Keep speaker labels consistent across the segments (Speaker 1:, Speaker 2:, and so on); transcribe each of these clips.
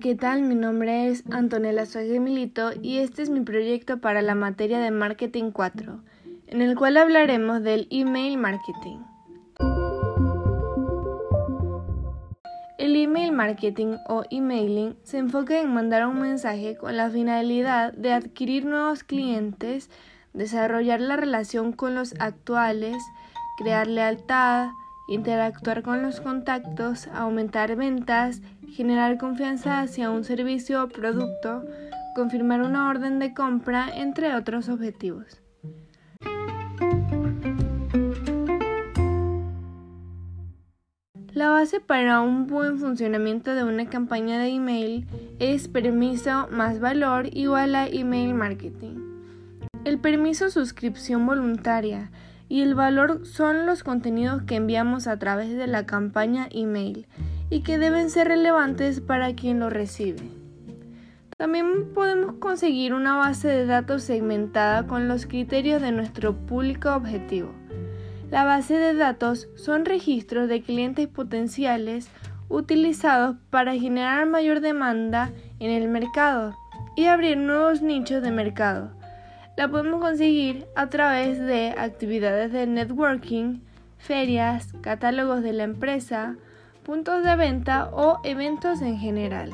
Speaker 1: ¿qué tal? Mi nombre es Antonella Suárez Milito y este es mi proyecto para la materia de Marketing 4, en el cual hablaremos del email marketing. El email marketing o emailing se enfoca en mandar un mensaje con la finalidad de adquirir nuevos clientes, desarrollar la relación con los actuales, crear lealtad, interactuar con los contactos, aumentar ventas, generar confianza hacia un servicio o producto, confirmar una orden de compra, entre otros objetivos. La base para un buen funcionamiento de una campaña de email es permiso más valor igual a email marketing. El permiso suscripción voluntaria y el valor son los contenidos que enviamos a través de la campaña email y que deben ser relevantes para quien lo recibe. También podemos conseguir una base de datos segmentada con los criterios de nuestro público objetivo. La base de datos son registros de clientes potenciales utilizados para generar mayor demanda en el mercado y abrir nuevos nichos de mercado la podemos conseguir a través de actividades de networking, ferias, catálogos de la empresa, puntos de venta o eventos en general.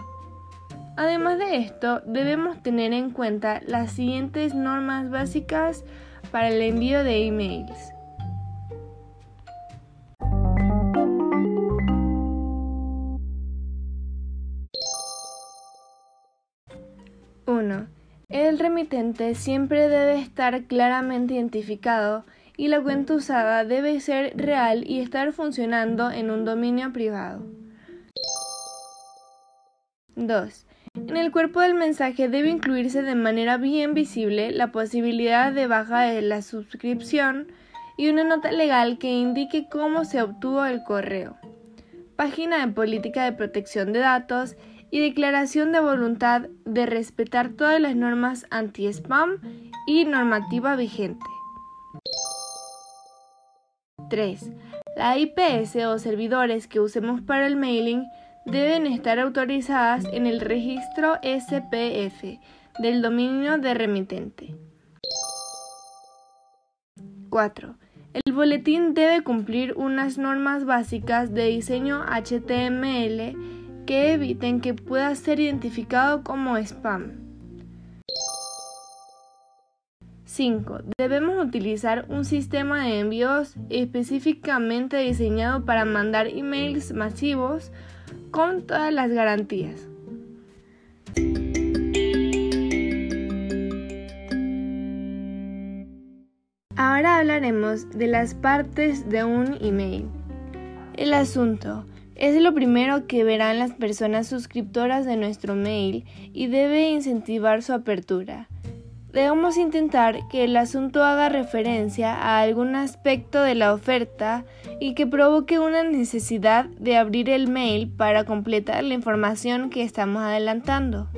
Speaker 1: Además de esto, debemos tener en cuenta las siguientes normas básicas para el envío de emails. 1. El remitente siempre debe estar claramente identificado y la cuenta usada debe ser real y estar funcionando en un dominio privado. 2. En el cuerpo del mensaje debe incluirse de manera bien visible la posibilidad de baja de la suscripción y una nota legal que indique cómo se obtuvo el correo. Página de política de protección de datos y declaración de voluntad de respetar todas las normas anti-spam y normativa vigente. 3. La IPS o servidores que usemos para el mailing deben estar autorizadas en el registro SPF del dominio de remitente. 4. El boletín debe cumplir unas normas básicas de diseño HTML que eviten que pueda ser identificado como spam. 5. Debemos utilizar un sistema de envíos específicamente diseñado para mandar emails masivos con todas las garantías. Ahora hablaremos de las partes de un email. El asunto. Es lo primero que verán las personas suscriptoras de nuestro mail y debe incentivar su apertura. Debemos intentar que el asunto haga referencia a algún aspecto de la oferta y que provoque una necesidad de abrir el mail para completar la información que estamos adelantando.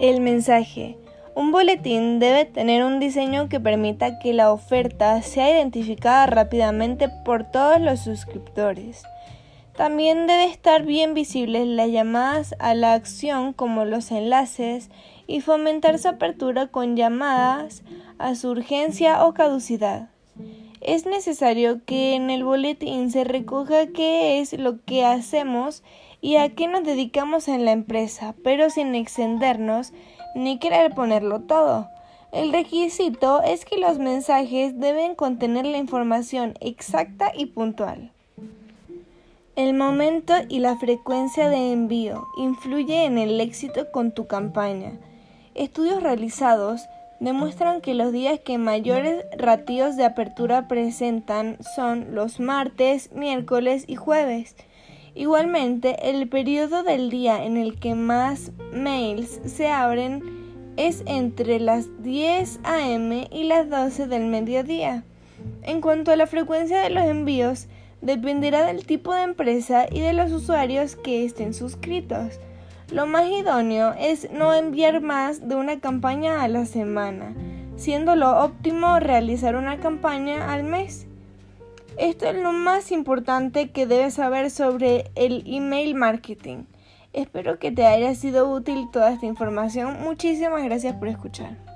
Speaker 1: El mensaje. Un boletín debe tener un diseño que permita que la oferta sea identificada rápidamente por todos los suscriptores. También debe estar bien visibles las llamadas a la acción como los enlaces y fomentar su apertura con llamadas a su urgencia o caducidad. Es necesario que en el boletín se recoja qué es lo que hacemos y a qué nos dedicamos en la empresa, pero sin extendernos ni querer ponerlo todo. El requisito es que los mensajes deben contener la información exacta y puntual. El momento y la frecuencia de envío influye en el éxito con tu campaña. Estudios realizados demuestran que los días que mayores ratios de apertura presentan son los martes, miércoles y jueves. Igualmente, el periodo del día en el que más mails se abren es entre las 10 a.m. y las 12 del mediodía. En cuanto a la frecuencia de los envíos, dependerá del tipo de empresa y de los usuarios que estén suscritos. Lo más idóneo es no enviar más de una campaña a la semana, siendo lo óptimo realizar una campaña al mes. Esto es lo más importante que debes saber sobre el email marketing. Espero que te haya sido útil toda esta información. Muchísimas gracias por escuchar.